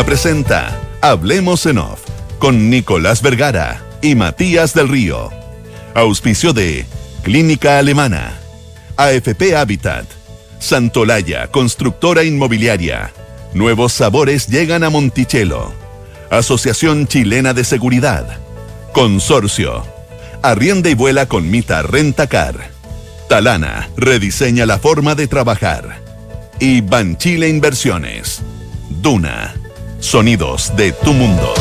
Duna presenta Hablemos en Off con Nicolás Vergara y Matías del Río. Auspicio de Clínica Alemana, AFP Habitat, Santolaya, constructora inmobiliaria. Nuevos sabores llegan a Monticello. Asociación Chilena de Seguridad. Consorcio. Arrienda y vuela con Mita Rentacar. Talana rediseña la forma de trabajar. Y Banchile Inversiones. Duna. Sonidos de tu mundo.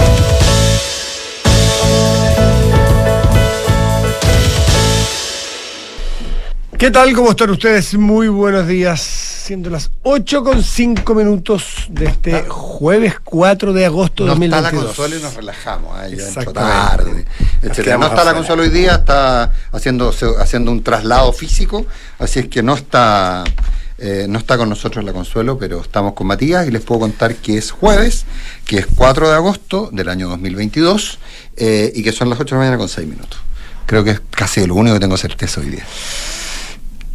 ¿Qué tal? ¿Cómo están ustedes? Muy buenos días. Siendo las 8 con 5 minutos de este jueves 4 de agosto de no 2022. está la consola y nos relajamos. Ay, ya entro Exactamente. tarde, etcétera. No está la consola hoy día, está haciendo, haciendo un traslado físico, así es que no está, eh, no está con nosotros la consuelo, pero estamos con Matías y les puedo contar que es jueves, que es 4 de agosto del año 2022 eh, y que son las 8 de la mañana con 6 minutos. Creo que es casi lo único que tengo certeza hoy día.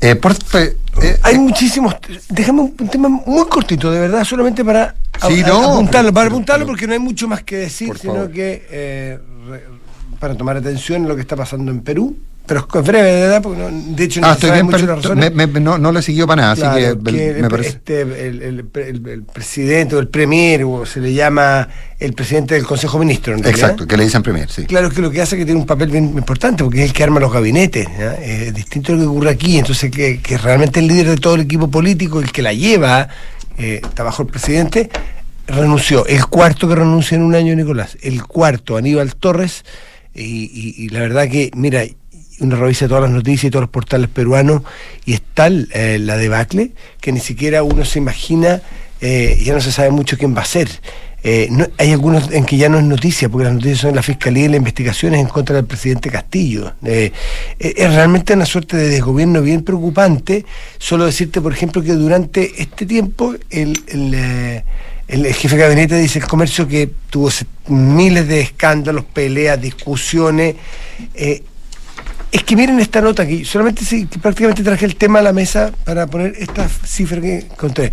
Eh, por- eh, eh, Hay muchísimos. Déjame un, un tema muy cortito, de verdad, solamente para a- Sí, a- no, apuntarlo, para apuntarlo porque no hay mucho más que decir, sino favor. que eh, re- para tomar atención en lo que está pasando en Perú. Pero es breve, de verdad, porque no- de hecho no ah, se estoy sabe bien, mucho pero las razones. me- me- no, no le siguió para nada, Claro, así que, que me el, parece. este, el, el- el- el presidente o el premier, o se le llama el presidente del Consejo en realidad. Exacto, que le dicen Premier, sí. Claro que lo que hace es que tiene un papel bien importante, porque es el que arma los gabinetes. Es distinto a lo que ocurre aquí. Entonces, que, que realmente el líder de todo el equipo político, el que la lleva, eh, está bajo el presidente, renunció. El cuarto que renuncia en un año, Nicolás. El cuarto, Aníbal Torres. Y, y- y la verdad que, mira, uno revisa todas las noticias y todos los portales peruanos y es tal eh, la debacle que ni siquiera uno se imagina, eh, ya no se sabe mucho quién va a ser. Eh, hay algunos en que ya no es noticia, porque las noticias son la fiscalía y las investigaciones en contra del presidente Castillo. Eh, es realmente una suerte de desgobierno bien preocupante. Solo decirte, por ejemplo, que durante este tiempo el, el, el jefe de gabinete dice el comercio que tuvo miles de escándalos, peleas, discusiones. Es que miren esta nota aquí, solamente sí, que prácticamente traje el tema a la mesa para poner esta cifra que encontré.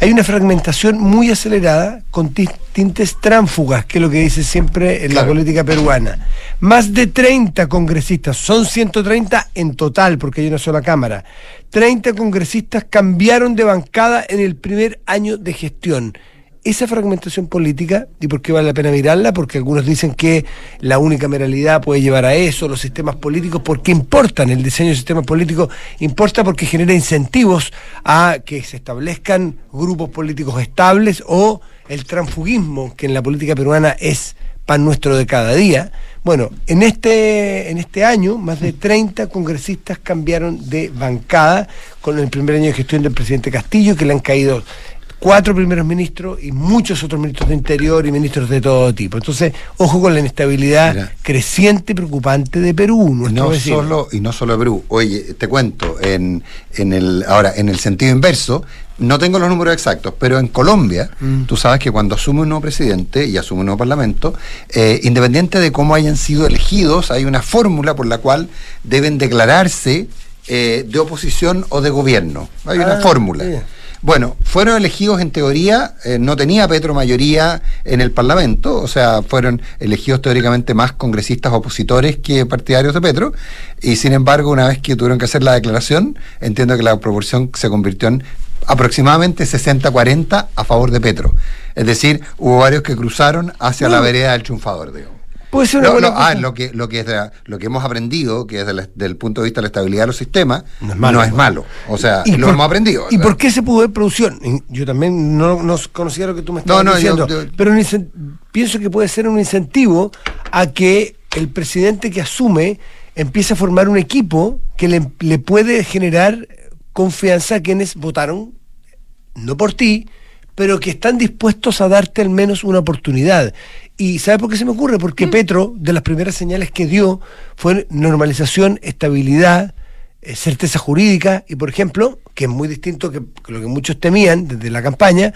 Hay una fragmentación muy acelerada con ti- tintes tránfugas, que es lo que dice siempre en la política peruana. Más de 30 congresistas, son 130 en total, porque hay una sola Cámara. 30 congresistas cambiaron de bancada en el primer año de gestión esa fragmentación política, ¿y por qué vale la pena mirarla? Porque algunos dicen que la unicameralidad puede llevar a eso, los sistemas políticos, porque importan, el diseño del sistema político importa porque genera incentivos a que se establezcan grupos políticos estables o el transfugismo, que en la política peruana es pan nuestro de cada día. Bueno, en este, en este año, más de 30 congresistas cambiaron de bancada con el primer año de gestión del presidente Castillo, que le han caído cuatro primeros ministros y muchos otros ministros de Interior y ministros de todo tipo. Entonces, ojo con la inestabilidad Mira. creciente y preocupante de Perú, nuestro no vecino. solo y no solo Perú. Oye, te cuento, en, en el ahora en el sentido inverso, no tengo los números exactos, pero en Colombia, Mm. tú sabes que cuando asume un nuevo presidente y asume un nuevo parlamento, eh, independiente de cómo hayan sido elegidos, hay una fórmula por la cual deben declararse eh, de oposición o de gobierno. Hay una Ah, fórmula. Bueno, fueron elegidos en teoría, eh, no tenía Petro mayoría en el Parlamento, o sea, fueron elegidos teóricamente más congresistas opositores que partidarios de Petro, y sin embargo, una vez que tuvieron que hacer la declaración, entiendo que la proporción se convirtió en aproximadamente 60-40 a favor de Petro. Es decir, hubo varios que cruzaron hacia la vereda del triunfador, digo. Puede ser una Lo, buena lo- ah, lo que, lo, que es de- lo que hemos aprendido, que desde el del punto de vista de la estabilidad de los sistemas, No no es malo. malo. O sea, ¿Y lo por- hemos aprendido. ¿Y ¿verdad? por qué se pudo ver producción? Yo también no, no conocía lo que tú me estabas No, no, yo- diciendo, yo- pero pienso que puede ser un incentivo a que el presidente que asume empiece a formar un equipo que le, le puede generar confianza a quienes votaron, no por ti, pero que están dispuestos a darte al menos una oportunidad. ¿Y sabe por qué se me ocurre? Porque Petro, de las primeras señales que dio, fue normalización, estabilidad, eh, certeza jurídica y, por ejemplo, que es muy distinto que, que lo que muchos temían desde la campaña,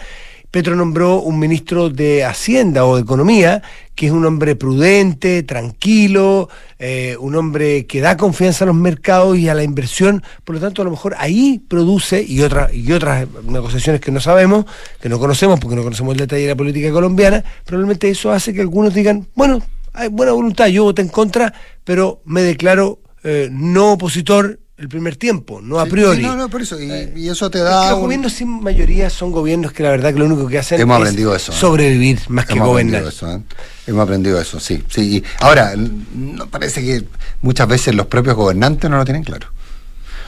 Petro nombró un ministro de Hacienda o de Economía, que es un hombre prudente, tranquilo, eh, un hombre que da confianza a los mercados y a la inversión, por lo tanto a lo mejor ahí produce, y, y otras negociaciones que no sabemos, que no conocemos porque no conocemos el detalle de la política colombiana, probablemente eso hace que algunos digan, bueno, hay buena voluntad, yo voté en contra, pero me declaro eh, no opositor el primer tiempo, no a priori. no, no, por eso, y, eso te da... los gobiernos sin mayoría son gobiernos que la verdad que lo único que hacen Hemos aprendido eso, ¿eh? sobrevivir más que gobernar. Eso, ¿eh? Hemos aprendido eso, sí. sí. Ahora, no parece que muchas veces los propios gobernantes no lo tienen claro.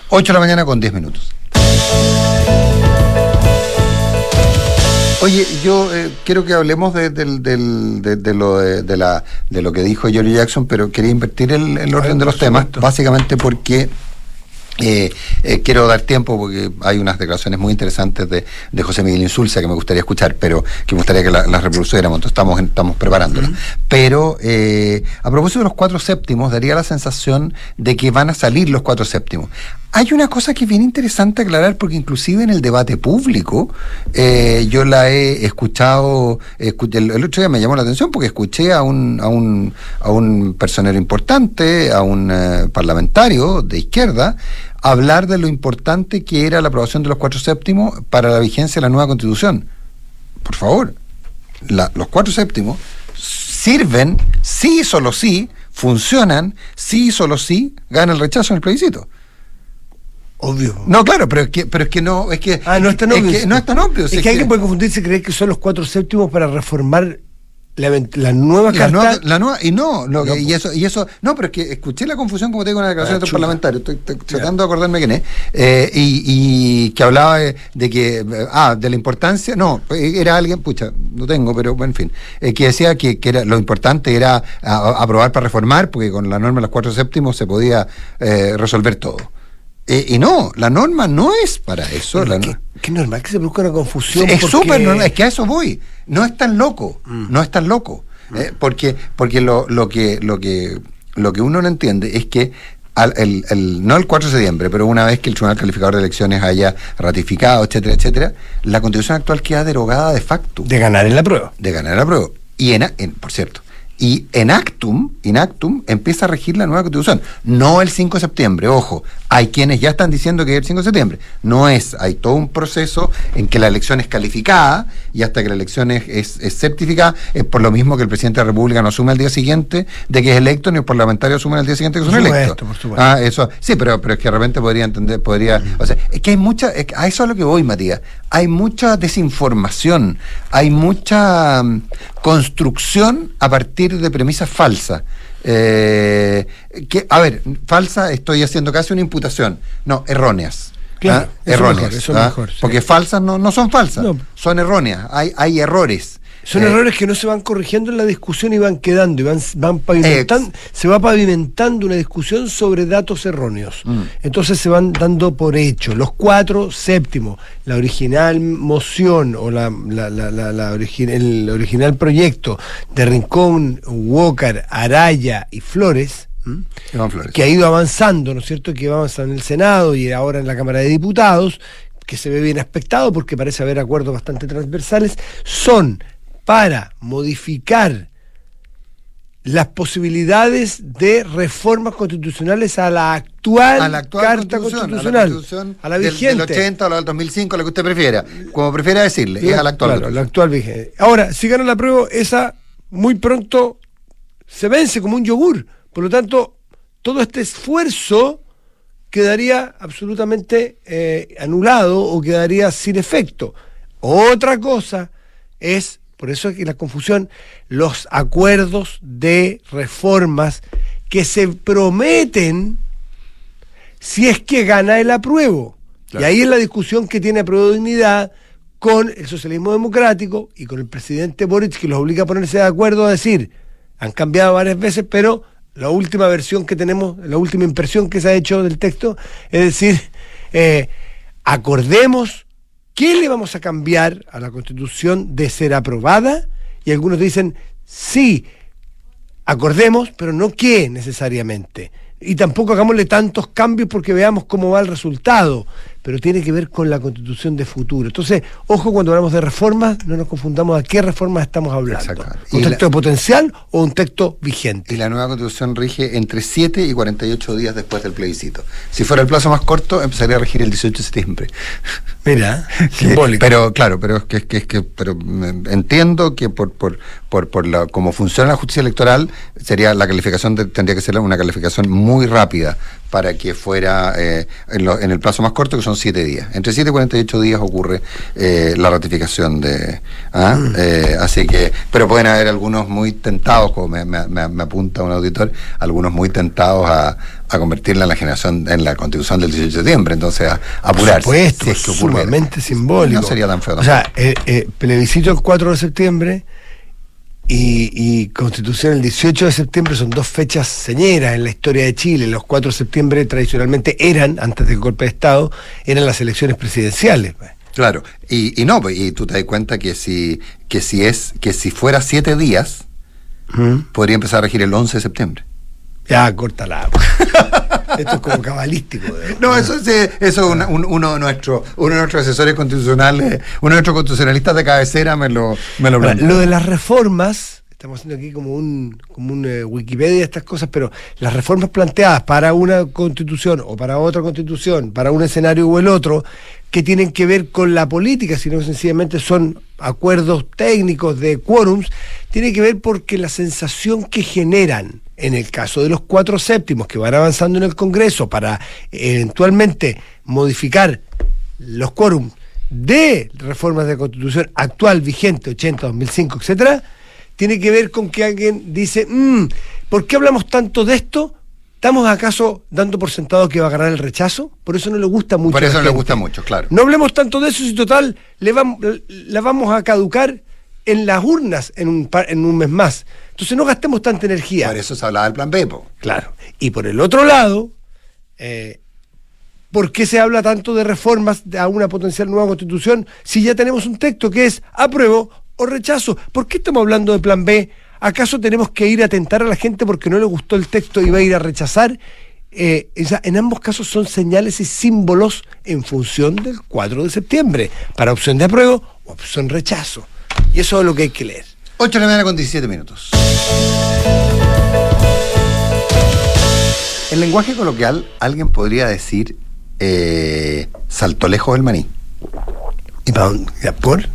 8 de la mañana con 10 minutos. Oye, yo eh, quiero que hablemos de, lo, de, la, de lo que dijo George Jackson, pero quería invertir el, el orden de los temas, básicamente porque eh, eh, quiero dar tiempo porque hay unas declaraciones muy interesantes de, de José Miguel Insulza que me gustaría escuchar, pero que me gustaría que las la reproduciéramos, entonces estamos, estamos preparándolas. Pero eh, a propósito de los cuatro séptimos, daría la sensación de que van a salir los cuatro séptimos. Hay una cosa que es bien interesante aclarar porque inclusive en el debate público eh, yo la he escuchado, el, otro día me llamó la atención porque escuché a un, a un, a un personero importante, a un eh, parlamentario de izquierda, hablar de lo importante que era la aprobación de los cuatro séptimos para la vigencia de la nueva constitución. Por favor, los cuatro séptimos sirven, sí y solo sí, funcionan, sí y solo sí, gana el rechazo en el plebiscito. Obvio. No, claro, pero es que, pero es que no, es que. Ah, no es tan obvio. Es que no es tan obvio. Es, que, alguien puede confundirse y creer que son los cuatro séptimos para reformar la, la nueva carta. la nueva, y no, y eso, y eso, no, pero es que escuché la confusión como tengo en la declaración ah, de otro parlamentario, estoy, tratando de acordarme quién es, eh, y, que hablaba de, que, ah, de la importancia, no, era alguien, pucha, no tengo, pero en fin, eh, que decía que, era lo importante era aprobar para reformar, porque con la norma de los cuatro séptimos se podía eh, resolver todo. Eh, y no, la norma no es para eso. La ¿Qué, normal que se produzca una confusión. Es súper normal, es que a eso voy. No es tan loco, mm. no es tan loco. Mm. Eh, porque porque lo, lo, que, lo, que, lo que uno no entiende es que el, el, no el 4 de septiembre, pero una vez que el Tribunal Calificador de Elecciones haya ratificado, etcétera, etcétera, la constitución actual queda derogada de facto. De ganar en la prueba. De ganar en la prueba. Y en, en por cierto, y en actum, en actum empieza a regir la nueva constitución. No el 5 de septiembre, ojo, hay quienes ya están diciendo que es el 5 de septiembre. No es, hay todo un proceso en que la elección es calificada y hasta que la elección es, es, certificada, es por lo mismo que el presidente de la República no asume al día siguiente de que es electo, ni el parlamentario asume al día siguiente que son electos. Ah, eso, sí, pero, pero es que de repente podría entender, podría, o sea, es que hay mucha, a eso es lo que voy, Matías, hay mucha desinformación, hay mucha mm, construcción a partir de premisas falsas. Eh, que, a ver, falsa, estoy haciendo casi una imputación. No, erróneas. Claro, ¿ah? erróneas. ¿ah? Porque falsas no, no son falsas, son erróneas. Hay, hay errores. Son eh, errores que no se van corrigiendo en la discusión y van quedando y van, van pavimentando, se va pavimentando una discusión sobre datos erróneos. Mm. Entonces se van dando por hecho. Los cuatro séptimos, la original moción o la, la, la, el original proyecto de Rincón, Walker, Araya y Flores, Flores, que ha ido avanzando, ¿no es cierto? Que va avanzando en el Senado y ahora en la Cámara de Diputados, que se ve bien aspectado porque parece haber acuerdos bastante transversales, son para modificar las posibilidades de reformas constitucionales a la actual, Carta Constitucional, a la, vigente. Del, 80 o la del 2005, lo que usted prefiera, como prefiera decirle, es a la actual. Claro, la actual vigente. Ahora, si gana la prueba, esa muy pronto se vence como un yogur. Por lo tanto, todo este esfuerzo quedaría absolutamente eh, anulado o quedaría sin efecto. Otra cosa es por eso es que la confusión, los acuerdos de reformas que se prometen si es que gana el apruebo. Y ahí es la discusión que tiene apruebo dignidad con el socialismo democrático y con el presidente Boric que los obliga a ponerse de acuerdo a decir, han cambiado varias veces, pero la última versión que tenemos, la última impresión que se ha hecho del texto, es decir, eh, acordemos ¿Qué le vamos a cambiar a la Constitución de ser aprobada? Y algunos dicen, sí, acordemos, pero no qué necesariamente. Y tampoco hagámosle tantos cambios porque veamos cómo va el resultado. Pero tiene que ver con la constitución de futuro. Entonces, ojo cuando hablamos de reformas, no nos confundamos a qué reformas estamos hablando. ¿Un Y texto la- potencial o un texto vigente? Y la nueva constitución rige entre 7 y 48 días después del plebiscito. Si fuera el plazo más corto, empezaría a regir el 18 de septiembre. Mira, Que- simbólico. Pero claro, pero es que, es que, es que- pero mm, entiendo que por por por, por la cómo funciona la justicia electoral sería la calificación de- tendría que ser una calificación muy rápida para que fuera eh, en, lo- en el plazo más corto que son siete días. Entre 7 y 48 días ocurre eh, la ratificación de ¿ah? Mm. Eh, así que pero pueden haber algunos muy tentados como me, me- me- apunta un auditor algunos muy tentados a, a convertirla en la generación en la constitución del 18 de septiembre entonces a, a apurarse Por supuesto, si es que sumamente simbólico. No sería tan feo O sea, eh, eh, plebiscito el 4 de septiembre y, y constitución el 18 de septiembre son dos fechas señeras en la historia de Chile. Los 4 de septiembre tradicionalmente eran, antes del golpe de Estado, eran las elecciones presidenciales. pues. Claro, y, y no, pues, y tú te das cuenta que si, que si es, que si fuera siete días, podría empezar a regir el 11 de septiembre. Ya, córtala. Esto es como cabalístico. No, eso es, eh, eso una- un- uno de nuestros, uno de nuestros asesores constitucionales, uno de nuestros constitucionalistas de cabecera me lo, me lo planteó. lo de las reformas, estamos haciendo aquí como un, como un eh, Wikipedia de estas cosas, pero las reformas planteadas para una constitución o para otra constitución, para un escenario o el otro, que tienen que ver con la política, sino que sencillamente son acuerdos técnicos de quórums, tiene que ver porque la sensación que generan en el caso de los cuatro séptimos que van avanzando en el Congreso para eventualmente modificar los quórums de reformas de constitución actual, vigente, 80, 2005, etcétera, tiene que ver con que alguien dice, "Mm, ¿por qué hablamos tanto de esto? ¿Estamos acaso dando por sentado que va a ganar el rechazo? Por eso no le gusta mucho. Por la eso no le gusta mucho, claro. No hablemos tanto de eso si total le vam- la vamos a caducar en las urnas en un, par- en un mes más. Entonces no gastemos tanta energía. Por eso se hablaba del plan B, po. Claro. Y por el otro lado, eh, ¿por qué se habla tanto de reformas a una potencial nueva constitución si ya tenemos un texto que es apruebo o rechazo? ¿Por qué estamos hablando de plan B? ¿Acaso tenemos que ir a tentar a la gente porque no le gustó el texto y va a ir a rechazar? Eh, en ambos casos son señales y símbolos en función del 4 de septiembre, para opción de apruebo o opción rechazo. Y eso es lo que hay que leer. 8 de la mañana con 17 minutos. En lenguaje coloquial, alguien podría decir eh, saltó lejos el maní. ¿Y para dónde? ¿Ya ¿Por?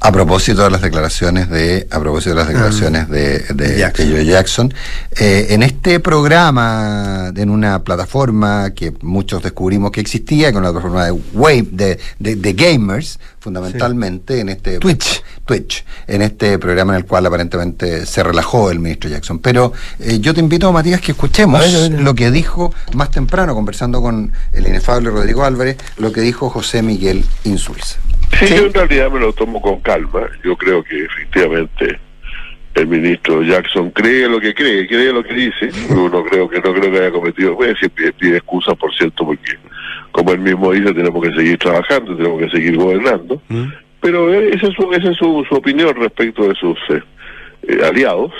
A propósito de las declaraciones de, a propósito de las declaraciones de, de, De Jackson. de Joe Jackson, eh, en este programa, en una plataforma que muchos descubrimos que existía, con una plataforma de wave, de, de, de gamers, fundamentalmente, en este Twitch. Twitch, en este programa en el cual aparentemente se relajó el ministro Jackson. Pero eh, yo te invito, Matías, que escuchemos A ver, a ver. lo que dijo más temprano, conversando con el inefable Rodrigo Álvarez, lo que dijo José Miguel Insulza. Sí, yo en realidad me lo tomo con calma. Yo creo que efectivamente el ministro Jackson cree lo que cree, cree lo que dice. Yo no creo que no creo que haya cometido. Bueno, siempre pide excusas, por cierto, porque como él mismo dice, tenemos que seguir trabajando, tenemos que seguir gobernando. Pero eh, esa es su, esa es su, su opinión respecto de sus eh, eh, aliados.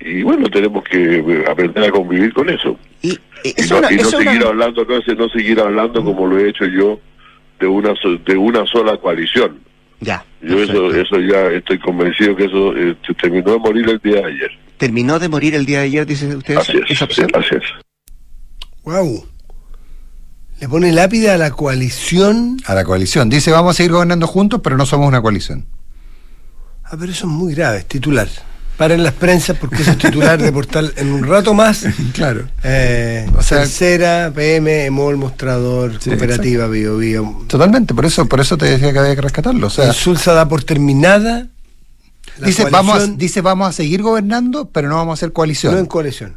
Y bueno, tenemos que eh, aprender a convivir con eso. Y, Y es no, una- y no es una- seguir hablando, no, no seguir hablando como lo he hecho yo de una so- de una sola coalición. Ya. Yo eso, perfecto. eso ya estoy convencido que eso eh, terminó de morir el día de ayer. Terminó de morir el día de ayer, dice usted, Así es, esa opción. así es. Wow. Le pone lápida a la coalición. A la coalición. Dice, vamos a seguir gobernando juntos, pero no somos una coalición. Ah, pero eso es muy grave, es titular. Paren las prensas porque es titular de portal en un rato más. Claro. Eh, O sea- tercera, PM, EMOL, Mostrador, Sí, Cooperativa, Bio Bio. Totalmente, por eso, por eso te decía que había que rescatarlo. O sea, Insulsa da por terminada. la dice, vamos a, dice, vamos a seguir gobernando, pero no vamos a hacer coalición. No en coalición.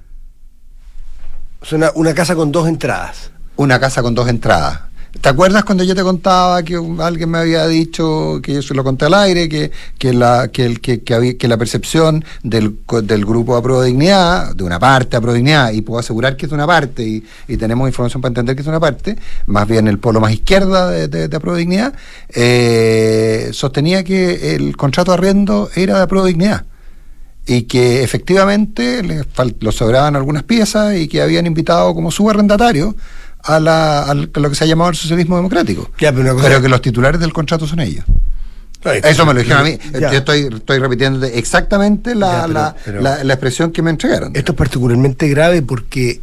Es una, una casa con dos entradas. Una casa con dos entradas. ¿Te acuerdas cuando yo te contaba que alguien me había dicho, que yo se lo conté al aire, que, que, la, que, el, que, que, había- que la percepción del, del grupo Apro Dignidad, de una parte Apro Dignidad, y puedo asegurar que es de una parte, y, y tenemos información para entender que es de una parte, más bien el polo más izquierda de, de, de Dignidad, eh, sostenía que el contrato de arriendo era de Apro Dignidad y que efectivamente les sobraban algunas piezas y que habían invitado como subarrendatario a, la, a lo que se ha llamado el socialismo democrático. Ya, pero una cosa- Pero que los titulares del contrato son ellos. Eso me lo dijeron a mí. Ya. Yo estoy, estoy repitiendo exactamente la, Ya, pero- la, pero- la- la expresión que me entregaron. Esto es particularmente grave porque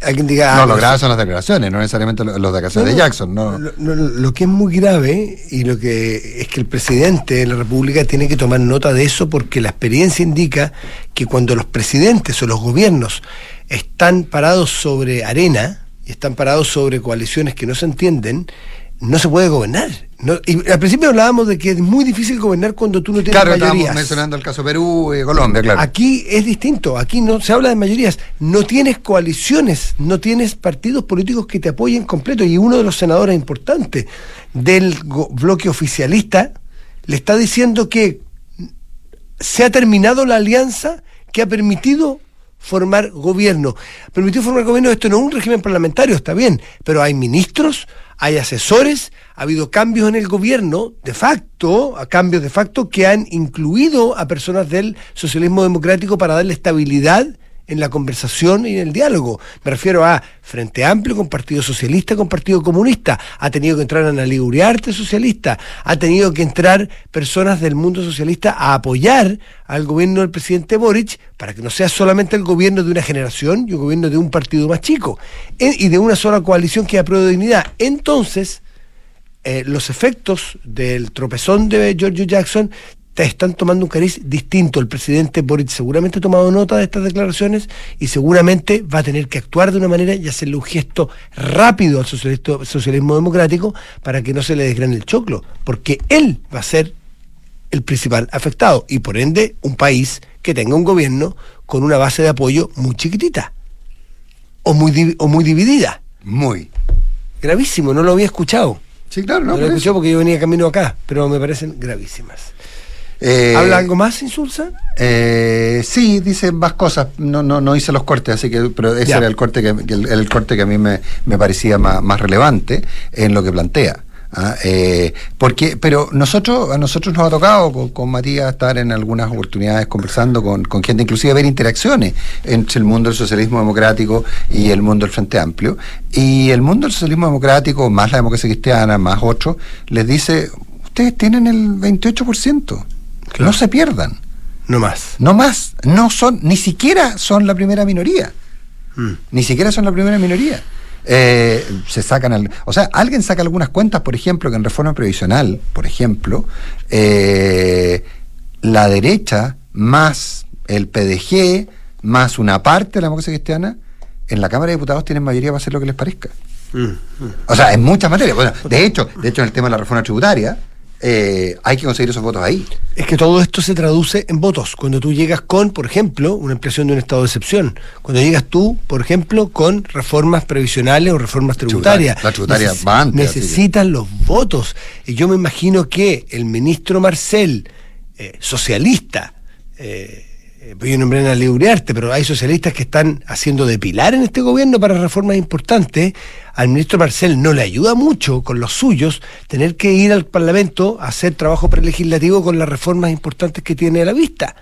alguien diga... no, ah, lo grave son las declaraciones, no necesariamente lo- los declaraciones de Jackson. No. Lo, lo- lo que es muy grave y lo que es que el presidente de la República tiene que tomar nota de eso porque la experiencia indica que cuando los presidentes o los gobiernos están parados sobre arena y están parados sobre coaliciones que no se entienden, no se puede gobernar. No- y al principio hablábamos de que es muy difícil gobernar cuando tú no tienes Claro, estábamos mayorías. mencionando el caso Perú y Colombia, claro. Aquí es distinto, aquí no se habla de mayorías, no tienes coaliciones, no tienes partidos políticos que te apoyen completo y uno de los senadores importantes del bloque oficialista le está diciendo que se ha terminado la alianza que ha permitido formar gobierno. Permitió formar gobierno, esto no es un régimen parlamentario, está bien, pero hay ministros, hay asesores, ha habido cambios en el gobierno de facto, a cambios de facto que han incluido a personas del socialismo democrático para darle estabilidad en la conversación y en el diálogo. Me refiero a Frente Amplio con Partido Socialista, con Partido Comunista. Ha tenido que entrar Ana Uriarte, socialista. Ha tenido que entrar personas del mundo socialista a apoyar al gobierno del presidente Boric para que no sea solamente el gobierno de una generación y un gobierno de un partido más chico eh, y de una sola coalición que apruebe dignidad. Entonces, eh, los efectos del tropezón de Giorgio Jackson están tomando un cariz distinto. El presidente Boric seguramente ha tomado nota de estas declaraciones y seguramente va a tener que actuar de una manera y hacerle un gesto rápido al socialismo democrático para que no se le desgrane el choclo, porque él va a ser el principal afectado y por ende un país que tenga un gobierno con una base de apoyo muy chiquitita o muy, o muy dividida. Muy. Gravísimo, no lo había escuchado. Sí, claro, No, no. lo escuché porque yo venía camino acá, pero me parecen gravísimas. Eh, ¿Habla algo más, Insulsa? Eh, sí, dice más cosas. No, no, no hice los cortes, así que, pero ese Ya. era el corte que, el corte que a mí me, me parecía más, más relevante en lo que plantea. ¿ah? Eh, porque, pero nosotros, a nosotros nos ha tocado con, con Matías estar en algunas oportunidades conversando con, con gente, inclusive ver interacciones entre el mundo del socialismo democrático y el mundo del Frente Amplio. Y el mundo del socialismo democrático, más la democracia cristiana, más otros, les dice, ustedes tienen el 28%. Claro. No se pierdan. No más. No más, no son, ni siquiera son la primera minoría. Mm. Ni siquiera son la primera minoría. Eh, se sacan, al- o sea, alguien saca algunas cuentas, por ejemplo, que en reforma previsional, por ejemplo, eh, la derecha más el PDG más una parte de la democracia cristiana en la Cámara de Diputados tienen mayoría para hacer lo que les parezca. Mm, O sea, en muchas materias. Bueno, de hecho, de hecho en el tema de la reforma tributaria eh, hay que conseguir esos votos ahí. Es que todo esto se traduce en votos. Cuando tú llegas con, por ejemplo, una impresión de un estado de excepción. Cuando llegas tú, por ejemplo, con reformas previsionales o reformas tributarias. La tributaria Neces- va antes, Necesitan los votos. Y yo me imagino que el ministro Marcel, eh, socialista, eh, eh, yo nombré a Uriarte, pero hay socialistas que están haciendo de pilar en este gobierno para reformas importantes. Al ministro Marcel no le ayuda mucho con los suyos tener que ir al Parlamento a hacer trabajo prelegislativo con las reformas importantes que tiene a la vista.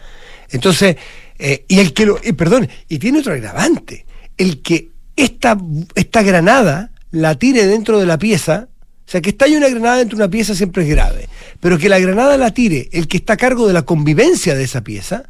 Entonces, eh, y el que lo, perdón, y tiene otro agravante, el que esta, esta granada la tire dentro de la pieza, o sea, que estalle una granada dentro de una pieza siempre es grave, pero que la granada la tire el que está a cargo de la convivencia de esa pieza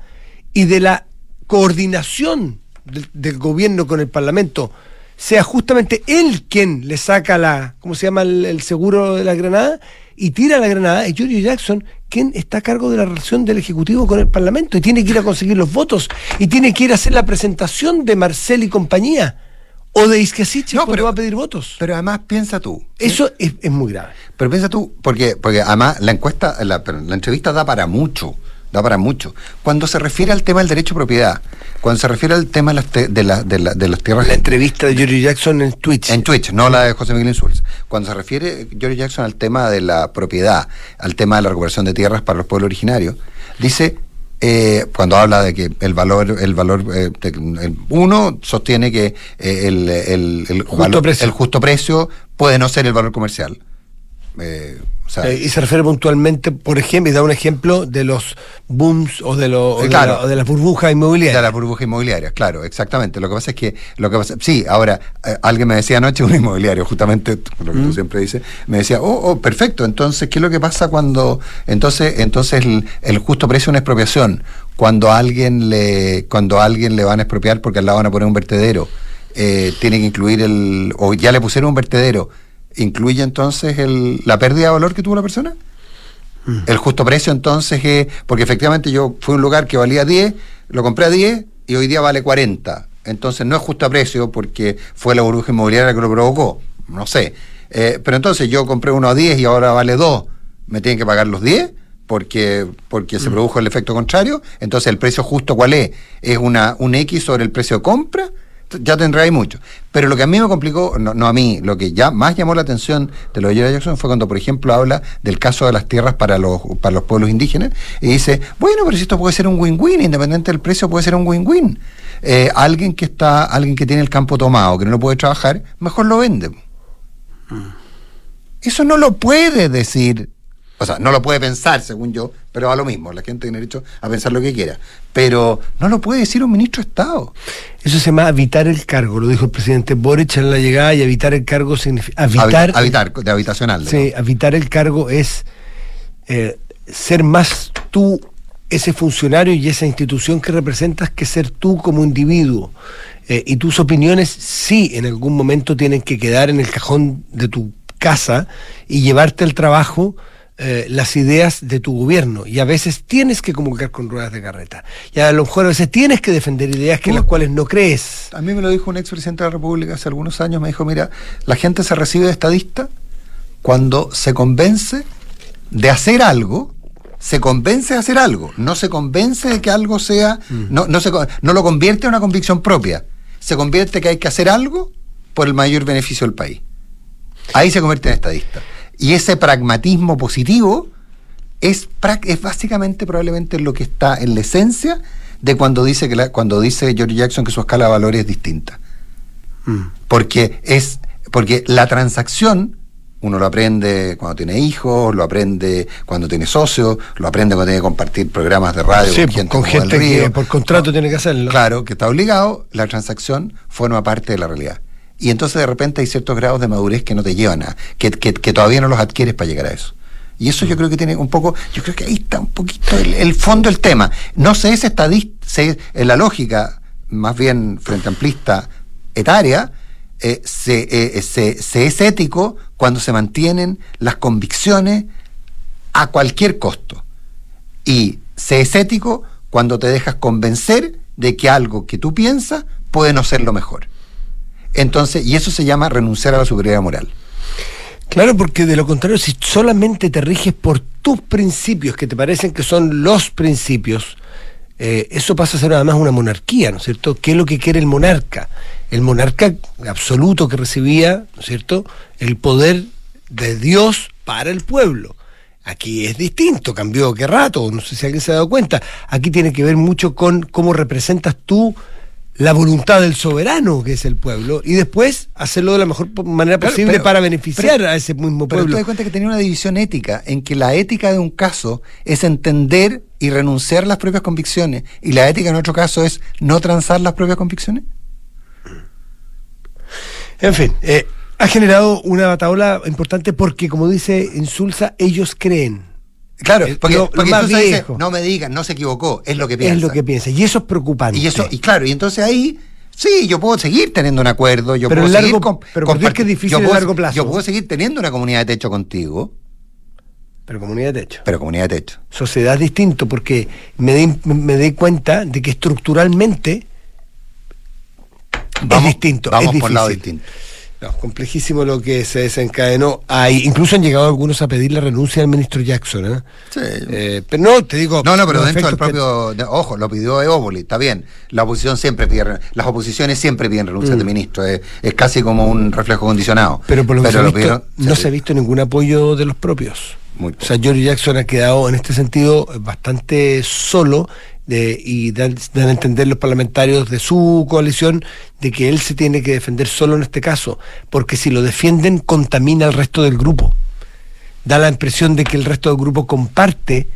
y de la coordinación del, del gobierno con el Parlamento, sea justamente él quien le saca la, ¿cómo se llama el, el seguro de la granada? Y tira la granada, es Giorgio Jackson quien está a cargo de la relación del Ejecutivo con el Parlamento y tiene que ir a conseguir los votos y tiene que ir a hacer la presentación de Marcel y compañía o de Isquiasiche No, pero- va a pedir votos. Pero además piensa tú. Eso es, es muy grave. Pero piensa tú, porque, porque además la encuesta, la, la entrevista da para mucho, da para mucho. Cuando se refiere al tema del derecho a propiedad, cuando se refiere al tema de las, te- de la- de la- de las tierras La entrevista de Giorgio Jackson en Twitch. en Twitch, no la de José Miguel Insulz. Cuando se refiere George Jackson al tema de la propiedad, al tema de la recuperación de tierras para los pueblos originarios, dice, eh, cuando habla de que el valor, el valor, eh, el- uno sostiene que eh, el, el- el Justo valor- precio. el justo precio puede no ser el valor comercial. Eh, o sea, Eh, y se refiere puntualmente, por ejemplo, y da un ejemplo de los booms o de, lo- o de claro. la- o de las burbujas inmobiliarias. de la burbuja inmobiliaria, claro, exactamente. Lo que pasa es que, lo que pasa, sí, ahora, eh, alguien me decía anoche, un inmobiliario, justamente lo que tú siempre dices, me decía, oh, oh, perfecto, entonces, ¿qué es lo que pasa cuando, entonces, entonces el, el justo precio de una expropiación, cuando a alguien le, cuando a alguien le van a expropiar porque al lado van a poner un vertedero, eh, tiene que incluir el, o ya le pusieron un vertedero, ¿incluye entonces el, la pérdida de valor que tuvo la persona? El justo precio entonces es, porque efectivamente yo fui a un lugar que valía 10, lo compré a 10 y hoy día vale 40. Entonces no es justo precio porque fue la burbuja inmobiliaria que lo provocó, no sé. Eh, pero entonces yo compré uno a 10 y ahora vale 2, ¿me tienen que pagar los 10? Porque, porque se produjo el efecto contrario. Entonces el precio justo cuál es? ¿Es una, un X sobre el precio de compra? Ya tendrá ahí mucho. Pero lo que a mí me complicó, no, no a mí, lo que ya más llamó la atención de lo de Jackson fue cuando, por ejemplo, habla del caso de las tierras para los, para los pueblos indígenas y dice, bueno, pero si esto puede ser un win-win, independiente del precio, puede ser un win-win. Eh, alguien que está, alguien que tiene el campo tomado, que no lo puede trabajar, mejor lo vende. Eso no lo puede decir, o sea, no lo puede pensar, según yo, pero a lo mismo, la gente tiene derecho a pensar lo que quiera. Pero no lo puede decir un ministro de Estado. Eso se llama habitar el cargo, lo dijo el presidente Boric en la llegada, y habitar el cargo significa. Habitar, Habi- habitar, de habitacional. Sí, habitar el cargo es eh, ser más tú, ese funcionario y esa institución que representas, que ser tú como individuo. Eh, y tus opiniones sí en algún momento tienen que quedar en el cajón de tu casa y llevarte al trabajo eh, las ideas de tu gobierno. Y a veces tienes que comunicar con ruedas de carreta. Y a lo mejor a veces tienes que defender ideas que en las cuales no crees. A mí me lo dijo un expresidente de la República hace algunos años, me dijo, mira, la gente se recibe de estadista cuando se convence de hacer algo, se convence de hacer algo, no se convence de que algo sea, no, no, se, no lo convierte en una convicción propia, se convierte que hay que hacer algo por el mayor beneficio del país. Ahí se convierte en estadista. Y ese pragmatismo positivo es, es básicamente probablemente lo que está en la esencia de cuando dice que la- cuando dice George Jackson que su escala de valores es distinta. Porque es porque la transacción uno lo aprende cuando tiene hijos, lo aprende cuando tiene socios, lo aprende cuando tiene que compartir programas de radio Sí, con gente, con como Del gente que por contrato tiene que hacerlo. Claro, que está obligado, la transacción forma parte de la realidad. Y entonces de repente hay ciertos grados de madurez que no te llevan a, que, que, que todavía no los adquieres para llegar a eso. Y eso yo creo que tiene un poco, yo creo que ahí está un poquito el, el fondo del tema. No se es estadista, se, en la lógica, más bien frente amplista etaria, eh, se, eh, se, se es ético cuando se mantienen las convicciones a cualquier costo. Y se es ético cuando te dejas convencer de que algo que tú piensas puede no ser lo mejor. Entonces, y eso se llama renunciar a la superioridad moral. Claro, porque de lo contrario, si solamente te riges por tus principios, que te parecen que son los principios, eh, eso pasa a ser además una monarquía, ¿no es cierto? ¿Qué es lo que quiere el monarca? El monarca absoluto que recibía, ¿no es cierto?, el poder de Dios para el pueblo. Aquí es distinto, cambió qué rato, no sé si alguien se ha dado cuenta. Aquí tiene que ver mucho con cómo representas tú la voluntad del soberano, que es el pueblo, y después hacerlo de la mejor manera posible pero- para beneficiar pero- a ese mismo Pero pueblo. te das cuenta que tenía una división ética, en que la ética de un caso es entender y renunciar a las propias convicciones, y la ética en otro caso es no transar las propias convicciones. En fin, eh, ha generado una bataola importante porque, como dice Insulza, ellos creen. Claro, Eh, porque, lo- porque más dice, viejo. no me digan, no se equivocó, es lo que piensa. Es lo que piensa. Y eso es preocupante. Y eso, y claro, y entonces ahí, sí, yo puedo seguir teniendo un acuerdo, yo Pero puedo seguir pero Dios que es difícil puedo- largo plazo. Yo puedo seguir teniendo una comunidad de techo contigo, Pero comunidad de techo. pero comunidad de techo. Sociedad distinto porque me di, me di cuenta de que estructuralmente es distinto. Vamos es por lado distinto. No, complejísimo lo que se desencadenó ahí. Incluso han llegado algunos a pedir la renuncia del ministro Jackson. ¿eh? Sí. Eh, pero no, te digo. No, no, pero dentro del que- propio. ojo, lo pidió Eópoli, está bien. La oposición siempre pide. Las oposiciones siempre piden renuncia de ministro. Es, es casi como un reflejo condicionado. Mm. Pero por lo que se ha visto, pidieron- no se ha visto ningún apoyo de los propios. Muy O sea, George Jackson ha quedado en este sentido bastante solo de- y dan, dan a entender los parlamentarios de su coalición de que él se tiene que defender solo en este caso, porque si lo defienden contamina al resto del grupo. da la impresión de que el resto del grupo comparte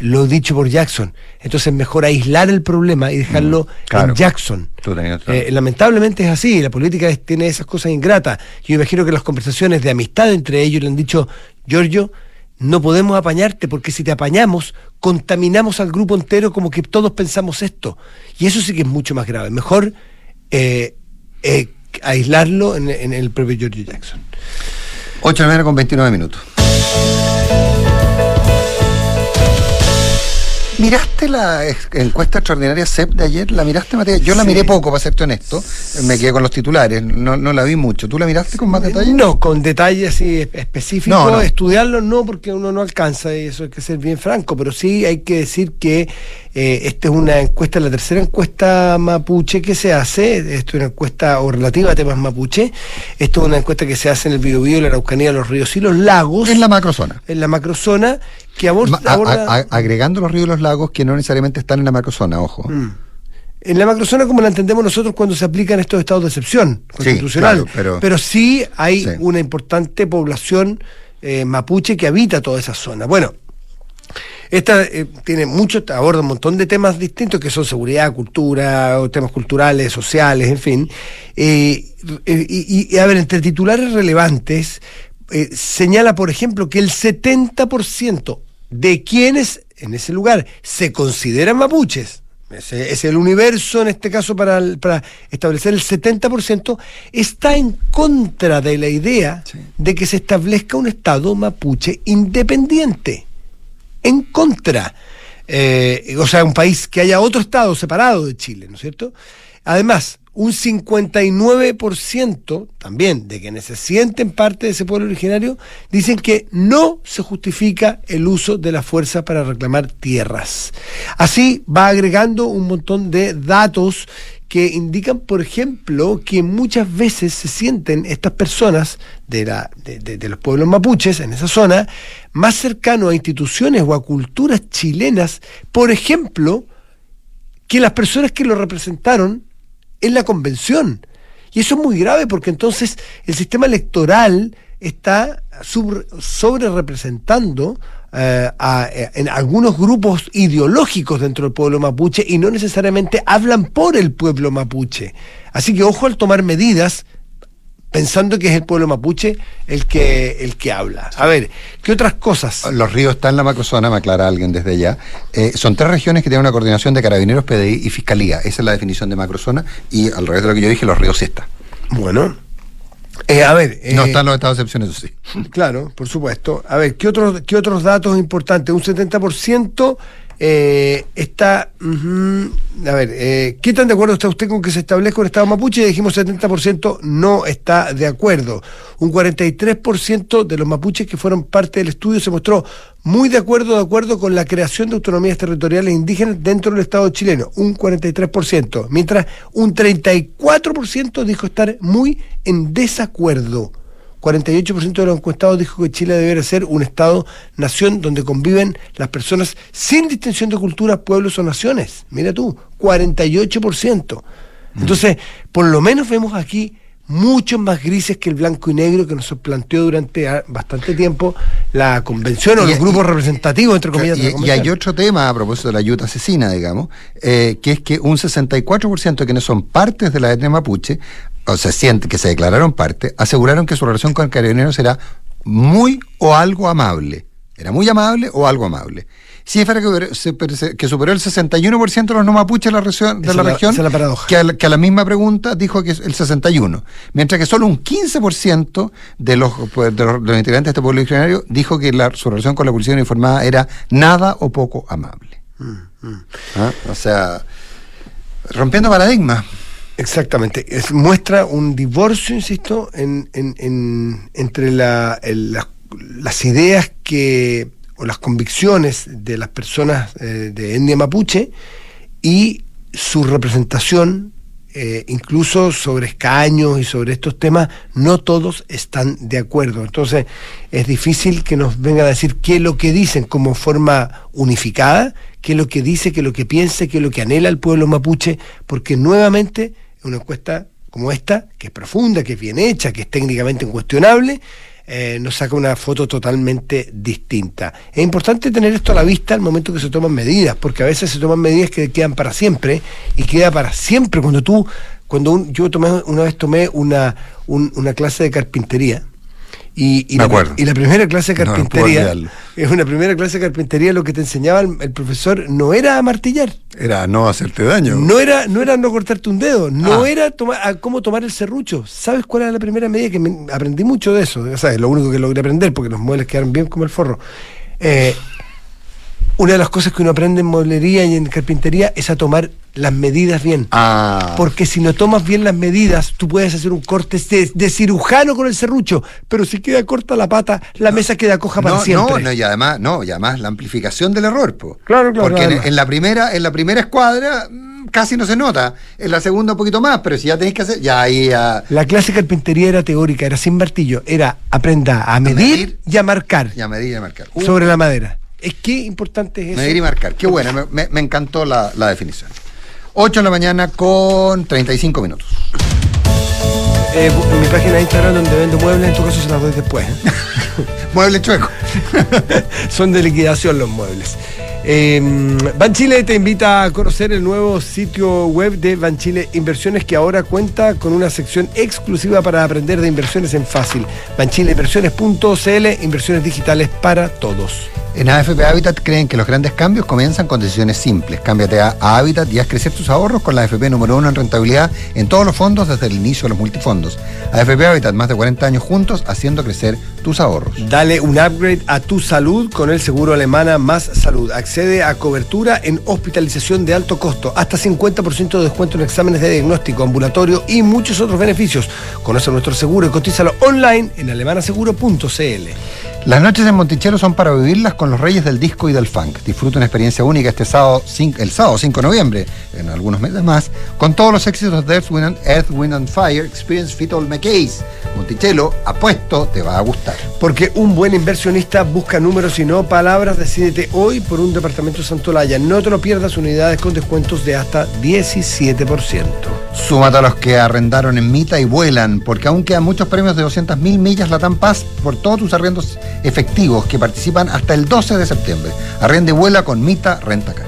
lo dicho por Jackson. Entonces es mejor aislar el problema y dejarlo Mm, claro. en Jackson. Eh, lamentablemente es así, la política es- tiene esas cosas ingratas. Yo imagino que las conversaciones de amistad entre ellos le han dicho, Giorgio, no podemos apañarte porque si te apañamos, contaminamos al grupo entero como que todos pensamos esto. Y eso sí que es mucho más grave. Mejor eh, eh, aislarlo en, en el propio Giorgio Jackson. 8 de la mañana con 29 minutos. ¿Miraste la encuesta extraordinaria CEP de ayer? ¿La miraste, Matías? Yo la Sí. miré poco, para serte honesto. Me quedé con los titulares, no, no la vi mucho. ¿Tú la miraste con más detalle? No, con detalles específicos, No, no. estudiarlo no, porque uno no alcanza, y eso hay que ser bien franco, pero sí hay que decir que eh, esta es una encuesta, la tercera encuesta mapuche que se hace, esto es una encuesta o relativa a temas mapuche, esto es una encuesta que se hace en el Biobío, la Araucanía, los ríos y los lagos, Es la macrozona. en la macrozona, que a- aborda... a- a- agregando los ríos y los lagos que no necesariamente están en la macrozona, ojo. Mm. En la macrozona, como la entendemos nosotros cuando se aplican estos estados de excepción constitucional. claro, pero- sí hay Sí. una importante población eh, mapuche que habita toda esa zona. Bueno, esta eh, tiene mucho, aborda un montón de temas distintos que son seguridad, cultura, temas culturales, sociales, en fin. Eh, y, y, a ver, entre titulares relevantes, señala, por ejemplo, que el 70% de quienes en ese lugar se consideran mapuches, ese es el universo en este caso para, el- para establecer el 70%, está en contra de la idea Sí. de que se establezca un Estado mapuche independiente. En contra. Eh, o sea, un país que haya otro Estado separado de Chile, ¿no es cierto? Además, un 59% también de quienes se sienten parte de ese pueblo originario dicen que no se justifica el uso de la fuerza para reclamar tierras. Así va agregando un montón de datos que indican, por ejemplo, que muchas veces se sienten estas personas de, la, de, de- de los pueblos mapuches en esa zona más cercanos a instituciones o a culturas chilenas, por ejemplo, que las personas que lo representaron en la convención. Y eso es muy grave porque entonces el sistema electoral está sobre representando eh, a- eh, en algunos grupos ideológicos dentro del pueblo mapuche y no necesariamente hablan por el pueblo mapuche. Así que ojo al tomar medidas pensando que es el pueblo mapuche el que, el que habla. A ver, ¿qué otras cosas? Los ríos están en la macrozona, me aclara alguien desde allá. Eh, son tres regiones que tienen una coordinación de carabineros, PDI y fiscalía. Esa es la definición de macrozona. Y al revés de lo que yo dije, los ríos sí están. Bueno, eh, a ver... No eh, están los estados de excepción, eso sí. Claro, por supuesto. A ver, ¿qué otros, qué otros datos importantes? Un 70% eh, está... a ver, eh, ¿qué tan de acuerdo está usted con que se establezca un Estado mapuche? Dijimos 70% no está de acuerdo. Un 43% de los mapuches que fueron parte del estudio se mostró muy de acuerdo, de acuerdo con la creación de autonomías territoriales indígenas dentro del Estado chileno. Un 43%. Mientras un 34% dijo estar muy en desacuerdo. 48% de los encuestados dijo que Chile debería ser un Estado-nación donde conviven las personas sin distinción de culturas, pueblos o naciones. Mira tú, 48%. Entonces, por lo menos vemos aquí muchos más grises que el blanco y negro que nos planteó durante bastante tiempo la convención o Y- los grupos y- representativos, entre comillas. Y, hay otro tema a propósito de la ayuda asesina, digamos, eh, que es que un 64% de quienes son partes de la etnia mapuche, o se sienten que se declararon parte, aseguraron que su relación con carabineros era muy o algo amable. Era muy amable o algo amable. Cifra que, que superó el 61% de los no mapuches de la, región- de la región, la paradoja. que, a la, que a la misma pregunta dijo que es el 61%, mientras que solo un 15% de los, pues, de los, de los integrantes de este pueblo originario dijo que la, su relación con la policía uniformada era nada o poco amable. ¿Ah? O sea, rompiendo paradigmas. Exactamente. Es- muestra un divorcio, insisto, en, en- en- entre las ideas que o las convicciones de las personas eh, de etnia mapuche y su representación, eh, incluso sobre escaños y sobre estos temas, no todos están de acuerdo. Entonces, es difícil que nos vengan a decir qué es lo que dicen como forma unificada, qué es lo que dice, qué es lo que piensa, qué es lo que anhela el pueblo mapuche, porque nuevamente una encuesta como esta, que es profunda, que es bien hecha, que es técnicamente incuestionable, eh, nos saca una foto totalmente distinta. Es importante tener esto a la vista al momento que se toman medidas, porque a veces se toman medidas que quedan para siempre y queda para siempre cuando tú, cuando un- yo tomé, una vez tomé una, un- una clase de carpintería. Y, la, acuerdo. y la primera clase de No, no puedo carpintería, es una primera clase de carpintería, lo que te enseñaba el, el profesor no era a martillar, Era no hacerte daño. no era, no era no cortarte un dedo, no Ah. era a cómo tomar el serrucho. ¿Sabes cuál era la primera medida? Que me- aprendí mucho de eso. O sea, es lo único que logré aprender porque los muebles quedaron bien como el forro. Eh, una de las cosas que uno aprende en mueblería y en carpintería es a tomar las medidas bien. Ah. Porque si no tomas bien las medidas, tú puedes hacer un corte de, de cirujano con el serrucho, pero si queda corta la pata, la mesa queda coja para no, siempre. no, no, y además, no, y además la amplificación del error, po. Claro, claro, Porque en, la primera, en la primera escuadra mm, casi no se nota. En la segunda un poquito más, pero si ya tenéis que hacer, ya ahí ya, La clase carpintería era teórica, era sin martillo, era aprenda a medir, medir. y a marcar ya medir y marcar. Uh, sobre la madera. Es que importante es eso. medir y marcar. Qué buena, me, me- me encantó la, la definición. 8 de la mañana con 35 minutos. Eh, en mi página de Instagram donde vendo muebles, en tu caso se las doy después. Mueble chueco. Son de liquidación los muebles. Eh, Banchile te invita a conocer el nuevo sitio web de Banchile Inversiones que ahora cuenta con una sección exclusiva para aprender de inversiones en fácil. Banchileinversiones.cl, inversiones digitales para todos. En AFP Habitat creen que los grandes cambios comienzan con decisiones simples. Cámbiate a, a Habitat y haz crecer tus ahorros con la AFP número uno en rentabilidad en todos los fondos desde el inicio de los multifondos. AFP Habitat, más de 40 años juntos haciendo crecer tus ahorros. Dale un upgrade a tu salud con el seguro alemana Más Salud. Accede a cobertura en hospitalización de alto costo, hasta 50% de descuento en exámenes de diagnóstico ambulatorio y muchos otros beneficios. Conoce nuestro seguro y cotízalo online en alemanaseguro.cl. Las noches en Monticello son para vivirlas con los reyes del disco y del funk. Disfruta una experiencia única este sábado, el sábado 5 de noviembre, en algunos meses más, con todos los éxitos de Earth, Wind and, Earth, Wind and Fire, Experience Fit All McKays. Monticello, apuesto, te va a gustar. Porque un buen inversionista busca números y no palabras. Decídete hoy por un departamento Santolaya. No te lo pierdas, unidades con descuentos de hasta 17%. Súmate a los que arrendaron en Mita y vuelan, porque aún quedan muchos premios de 200.000 millas Latam Paz por todos tus arriendos efectivos que participan hasta el 12 de septiembre. Arrenda y vuela con Mita Rentacar.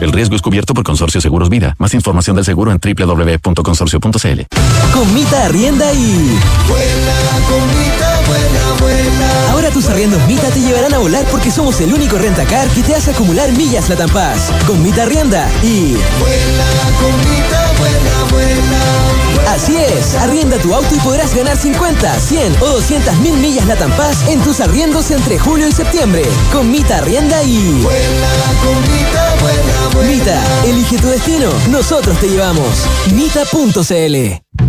El riesgo es cubierto por Consorcio Seguros Vida. Más información del seguro en www.consorcio.cl. Con Mita Arrienda y... Ahora tus arriendos Mita te llevarán a volar porque somos el único rentacar que te hace acumular millas Latam Paz. Con Mita Arrienda y... Así es, arrienda tu auto y podrás ganar 50, 100 o 200 mil millas Latam Paz en tus arriendos entre julio y septiembre. Con Mita Arrienda y... Mita, elige tu destino, nosotros te llevamos. Mita.cl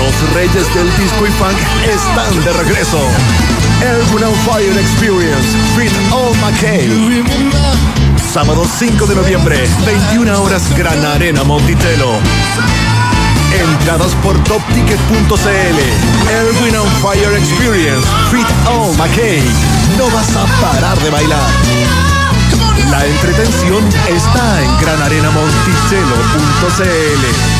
Los reyes del disco y funk están de regreso. Urban on Fire Experience Fit All McKay. Sábado 5 de noviembre, 21 horas Gran Arena Monticello. Entradas por topticket.cl. Erwin on Fire Experience Fit All McKay. No vas a parar de bailar. La entretención está en granarenamonticello.cl.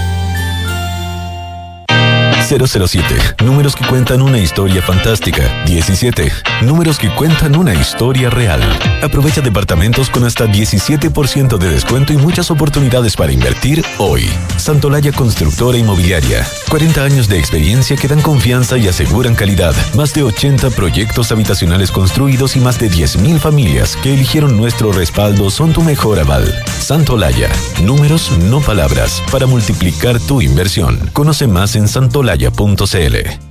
007. Números que cuentan una historia fantástica. 17. Números que cuentan una historia real. Aprovecha departamentos con hasta 17% de descuento y muchas oportunidades para invertir hoy. Santolaya Constructora Inmobiliaria. 40 años de experiencia que dan confianza y aseguran calidad. Más de 80 proyectos habitacionales construidos y más de 10.000 familias que eligieron nuestro respaldo son tu mejor aval. Santolaya. Números, no palabras. Para multiplicar tu inversión. Conoce más en santolaya.cl.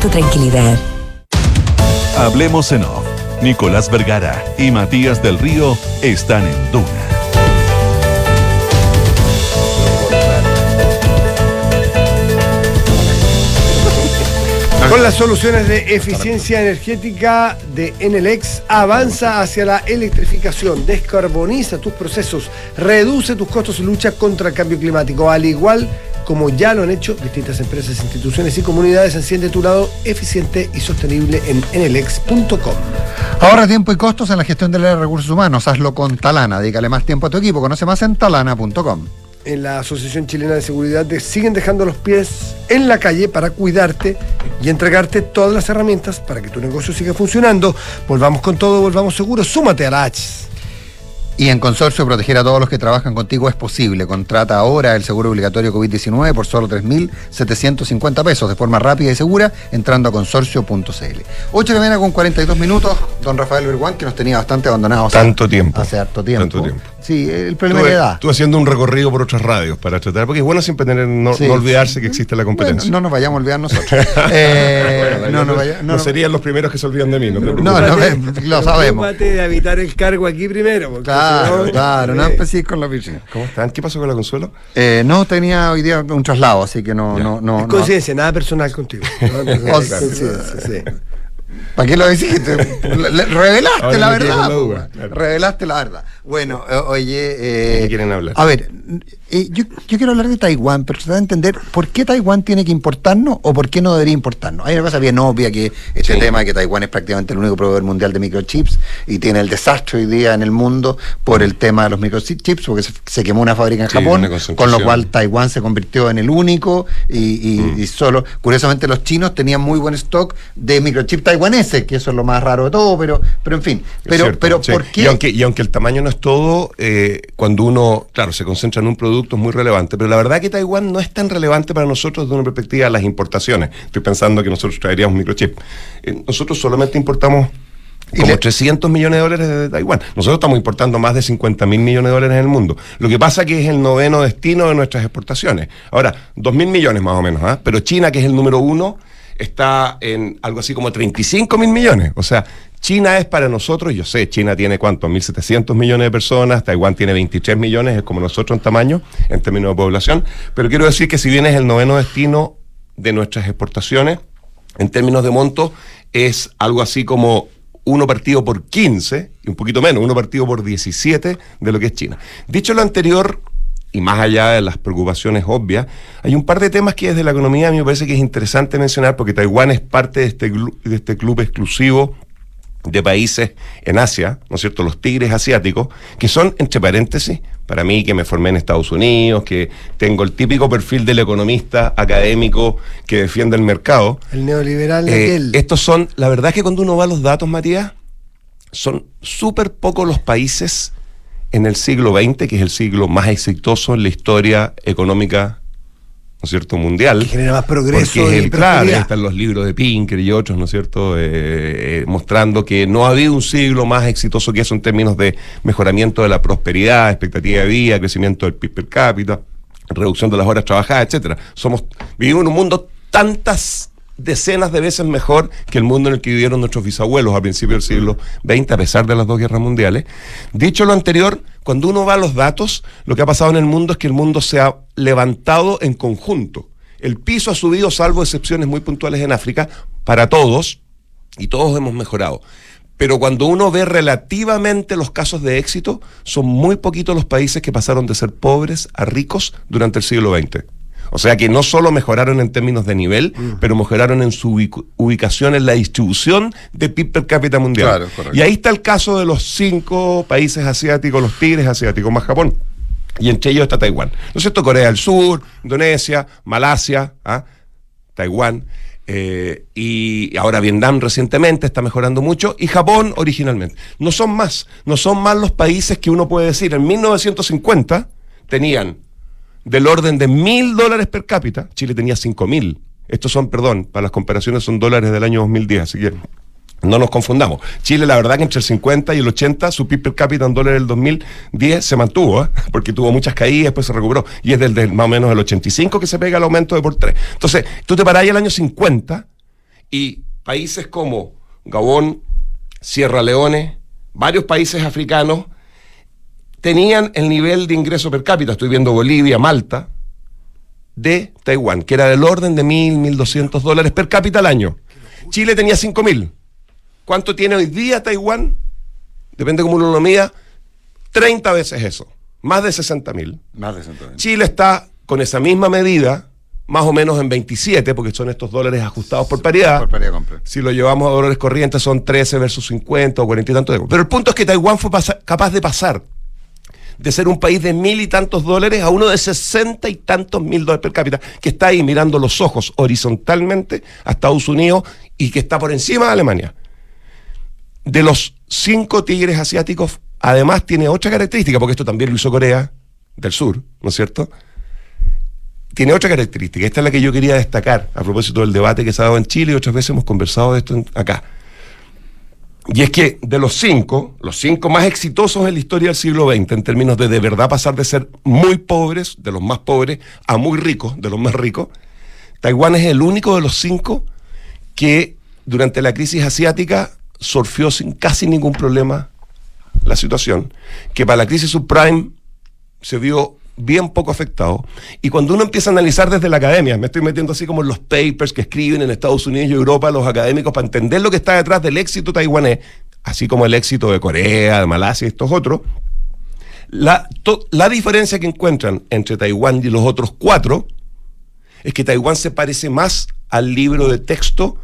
tu tranquilidad. Hablemos en off. Nicolás Vergara y Matías del Río están en Duna. Con las soluciones de eficiencia energética de Enelex, avanza hacia la electrificación, descarboniza tus procesos, reduce tus costos y lucha contra el cambio climático, al igual como ya lo han hecho distintas empresas, instituciones y comunidades. Enciende tu lado eficiente y sostenible en enelex.com. Ahorra tiempo y costos en la gestión de los recursos humanos. Hazlo con Talana. Dedícale más tiempo a tu equipo. Conoce más en talana.com. En la Asociación Chilena de Seguridad de- siguen dejando los pies en la calle para cuidarte y entregarte todas las herramientas para que tu negocio siga funcionando. Volvamos con todo, volvamos seguros. Súmate a la H. Y en Consorcio, proteger a todos los que trabajan contigo es posible. Contrata ahora el seguro obligatorio COVID-19 por solo 3.750 pesos de forma rápida y segura entrando a consorcio.cl. 8 de la mañana con 42 minutos. Don Rafael Berguán, que nos tenía bastante abandonados. Tanto tiempo. Hace harto tiempo. Tanto tiempo. Sí, el problema de Estuve, edad. estuve haciendo un recorrido por otras radios para tratar, porque es bueno siempre tener, no, Sí. no olvidarse que existe la competencia. Bueno, no nos vayamos a olvidar nosotros. Eh, Bueno, no, no, no- vaya- no serían los primeros que se olvidan de mí, no te preocupes. No, no, eh, lo sabemos. De evitar el cargo aquí primero. Claro, si no- claro, no Eh, empecé con la piscina. ¿Cómo están? ¿Qué pasó con la Consuelo? Eh, no tenía hoy día un traslado, así que no, no, no. es no. coincidencia, nada personal contigo. ¿no? Es coincidencia, sí. ¿Para qué lo le- revelaste Ahora la verdad. la duda, claro. Revelaste la verdad. Bueno, oye. eh, ¿De qué quieren hablar? A ver, eh, yo, yo quiero hablar de Taiwán, pero tratar de entender por qué Taiwán tiene que importarnos o por qué no debería importarnos. Hay una cosa bien obvia que este Sí. tema de que Taiwán es prácticamente el único proveedor mundial de microchips y tiene el desastre hoy día en el mundo por el tema de los microchips, porque se, se quemó una fábrica en Sí, Japón, con lo cual Taiwán se convirtió en el único y, y- Mm. y solo, curiosamente los chinos tenían muy buen stock de microchips taiwaneses, que eso es lo más raro de todo, pero, pero en fin, Es pero, cierto, pero sí. ¿por qué? Y aunque, y aunque el tamaño no es todo, eh, cuando uno, claro, se concentra en un producto es muy relevante, pero la verdad que Taiwán no es tan relevante para nosotros desde una perspectiva de las importaciones. Estoy pensando que nosotros traeríamos microchip. Eh, nosotros solamente importamos como 300 millones de dólares de Taiwán. Nosotros estamos importando más de 50 mil millones de dólares en el mundo. Lo que pasa que es el noveno destino de nuestras exportaciones. Ahora, 2 mil millones más o menos, ¿ah? pero China, que es el número uno, está en algo así como 35 mil millones. O sea, China es para nosotros, yo sé, China tiene cuánto, 1.700 millones de personas, Taiwán tiene 23 millones, es como nosotros en tamaño, en términos de población, pero quiero decir que si bien es el noveno destino de nuestras exportaciones, en términos de monto, es algo así como uno partido por 15, y un poquito menos, uno partido por 17 de lo que es China. Dicho lo anterior, y más allá de las preocupaciones obvias, hay un par de temas que desde la economía a mí me parece que es interesante mencionar, porque Taiwán es parte de este, de este club exclusivo de países en Asia, ¿no es cierto? Los tigres asiáticos, que son, entre paréntesis, para mí que me formé en Estados Unidos, que tengo el típico perfil del economista académico que defiende el mercado. El neoliberal Eh, aquel. estos son, la verdad es que cuando uno va a los datos, Matías, son súper pocos los países en el siglo XX, que es el siglo más exitoso en la historia económica, ¿no es cierto?, mundial. Que genera más progreso Porque es y el, claro, están los libros de Pinker y otros, ¿no es cierto?, Eh, eh, mostrando que no ha habido un siglo más exitoso que eso en términos de mejoramiento de la prosperidad, expectativa de vida, crecimiento del PIB per cápita, reducción de las horas trabajadas, etcétera. Somos, vivimos en un mundo tantas decenas de veces mejor que el mundo en el que vivieron nuestros bisabuelos a principios del siglo XX, a pesar de las dos guerras mundiales. Dicho lo anterior, cuando uno va a los datos, lo que ha pasado en el mundo es que el mundo se ha levantado en conjunto. El piso ha subido, salvo excepciones muy puntuales en África, para todos, y todos hemos mejorado. Pero cuando uno ve relativamente los casos de éxito, son muy poquitos los países que pasaron de ser pobres a ricos durante el siglo XX. O sea que no solo mejoraron en términos de nivel, pero mejoraron en su ubicación en la distribución de PIB per cápita mundial. Claro, y ahí está el caso de los cinco países asiáticos, los tigres asiáticos, más Japón. Y entre ellos está Taiwán. ¿No es cierto? Corea del Sur, Indonesia, Malasia, ¿ah? Taiwán. eh, y ahora Vietnam recientemente está mejorando mucho y Japón originalmente. No son más, no son más los países que uno puede decir. En 1950 tenían del orden de mil dólares per cápita, Chile tenía cinco mil. Estos son, perdón, para las comparaciones son dólares del año 2010, así que no nos confundamos. Chile, la verdad que entre el 50 y el 80, su PIB per cápita en dólares del 2010 se mantuvo, ¿eh? porque tuvo muchas caídas, después se recuperó. Y es desde más o menos el 85 que se pega el aumento de por tres. Entonces, tú te parás el año 50 y países como Gabón, Sierra Leone, varios países africanos, tenían el nivel de ingreso per cápita, estoy viendo Bolivia, Malta, de Taiwán, que era del orden de 1.000, 1.200 dólares per cápita al año. Chile tenía 5.000. ¿Cuánto tiene hoy día Taiwán? Depende cómo uno lo mida, 30 veces eso, más de 60.000. Más de 120. Chile está con esa misma medida, más o menos en 27, porque son estos dólares ajustados por paridad. Por paridad. Si lo llevamos a dólares corrientes son 13 versus 50 o 40 y tantos. Pero el punto es que Taiwán fue capaz de pasar de ser un país de mil y tantos dólares a uno de sesenta y tantos mil dólares per cápita, que está ahí mirando los ojos horizontalmente a Estados Unidos y que está por encima de Alemania. De los cinco tigres asiáticos, además tiene otra característica, porque esto también lo hizo Corea del Sur, ¿no es cierto? Tiene otra característica, esta es la que yo quería destacar a propósito del debate que se ha dado en Chile y otras veces hemos conversado de esto acá. Y es que de los cinco, los cinco más exitosos en la historia del siglo XX, en términos de de verdad pasar de ser muy pobres, de los más pobres, a muy ricos, de los más ricos, Taiwán es el único de los cinco que durante la crisis asiática surfió sin casi ningún problema la situación, que para la crisis subprime se vio bien poco afectado. Y cuando uno empieza a analizar desde la academia, me estoy metiendo así como en los papers que escriben en Estados Unidos y Europa los académicos para entender lo que está detrás del éxito taiwanés, así como el éxito de Corea, de Malasia y estos otros, la, la diferencia que encuentran entre Taiwán y los otros cuatro es que Taiwán se parece más al libro de texto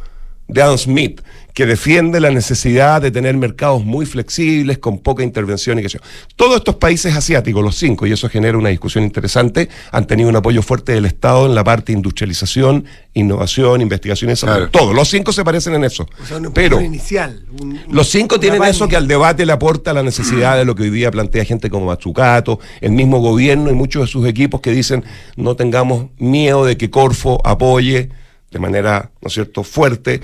de Adam Smith, que defiende la necesidad de tener mercados muy flexibles, con poca intervención y qué sé yo. Todos estos países asiáticos, los cinco, y eso genera una discusión interesante, han tenido un apoyo fuerte del Estado en la parte de industrialización, innovación, investigación y desarrollo. Todos, los cinco se parecen en eso. O sea, un Pero inicial. un- un- los cinco tienen eso que al debate le aporta la necesidad de lo que hoy día plantea gente como Matsukato, el mismo gobierno y muchos de sus equipos que dicen no tengamos miedo de que Corfo apoye de manera, ¿no es cierto?, fuerte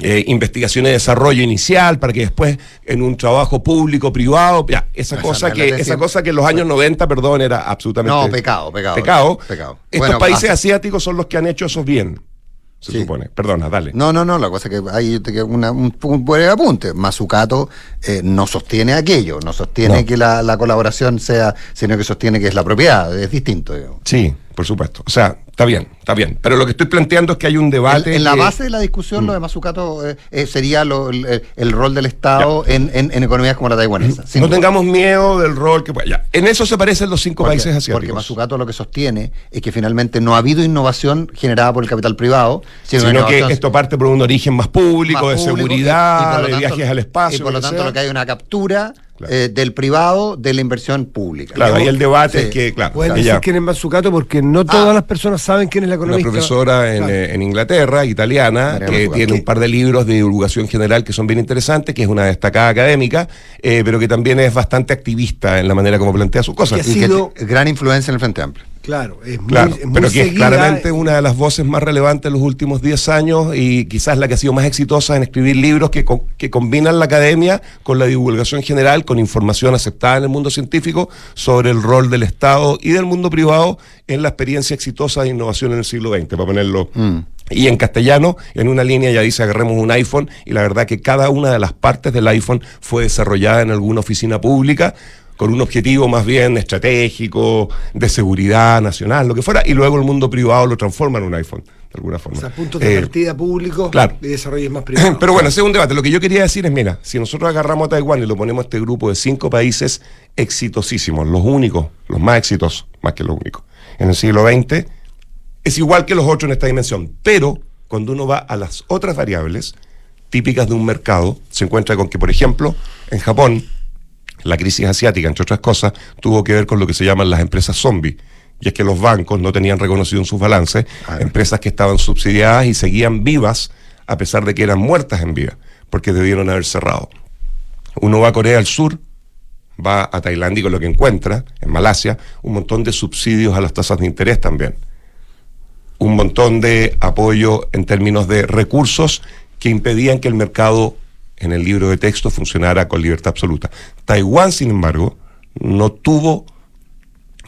eh, investigación y desarrollo inicial para que después en un trabajo público, privado, ya, esa Esa cosa que esa cosa que en los años 90, perdón, era absolutamente No, pecado, pecado. Pecado. Pecado. Estos Bueno, países hace- asiáticos son los que han hecho eso bien, se supone. Perdona, dale. No, no, no, la cosa es que hay una- un, un buen apunte. Mazucato eh, no sostiene aquello, no sostiene No. que la, la colaboración sea, sino que sostiene que es la propiedad, es distinto. digamos. Sí, por supuesto. O sea, está bien, está bien. Pero lo que estoy planteando es que hay un debate. En, en la que- base de la discusión, lo de Mazzucato eh, eh, sería lo- el, el rol del Estado en, en- en economías como la taiwanesa. sin no duda. tengamos miedo del rol que pueda. ya. En eso se parecen los cinco Porque- países asiáticos. Porque Mazzucato lo que sostiene es que finalmente no ha habido innovación generada por el capital privado, sino, sino que esto parte por un origen más público, más de público, y- y seguridad, por lo de tanto- viajes al espacio. Y por lo tanto sea. lo que hay una captura eh, del privado de la inversión pública. Claro, ahí el debate Sí. es que, claro, Pueden que decir ya quién es Mazzucato porque no todas las personas saben quién es la una economista. profesora en, Claro. eh, en Inglaterra, italiana, Mariana que Mazzucato. tiene un par de libros de divulgación general que son bien interesantes, que es una destacada académica, eh, pero que también es bastante activista en la manera como plantea sus cosas. Y que t- gran influencia en el Frente Amplio. Claro, es muy, Claro, es muy pero que es seguida, claramente una de las voces más relevantes en los últimos 10 años y quizás la que ha sido más exitosa en escribir libros que, co- que combinan la academia con la divulgación general, con información aceptada en el mundo científico sobre el rol del Estado y del mundo privado en la experiencia exitosa de innovación en el siglo XX, para ponerlo y en castellano, en una línea ya dice agarremos un iPhone y la verdad que cada una de las partes del iPhone fue desarrollada en alguna oficina pública con un objetivo más bien estratégico, de seguridad nacional, lo que fuera, y luego el mundo privado lo transforma en un iPhone, de alguna forma. O sea, puntos de Eh, partida públicos claro. y desarrollos más privados. pero bueno, ese es un debate. Lo que yo quería decir es, mira, si nosotros agarramos a Taiwán y lo ponemos a este grupo de cinco países exitosísimos, los únicos, los más exitosos, más que los únicos, en el siglo XX, es igual que los otros en esta dimensión. Pero cuando uno va a las otras variables típicas de un mercado, se encuentra con que, por ejemplo, en Japón, la crisis asiática, entre otras cosas, tuvo que ver con lo que se llaman las empresas zombie. Y es que los bancos no tenían reconocido en sus balances empresas que estaban subsidiadas y seguían vivas a pesar de que eran muertas en vida, porque debieron haber cerrado. Uno va a Corea del Sur, va a Tailandia y con lo que encuentra, en Malasia, un montón de subsidios a las tasas de interés también. Un montón de apoyo en términos de recursos que impedían que el mercado en el libro de texto funcionara con libertad absoluta. Taiwán, sin embargo, no tuvo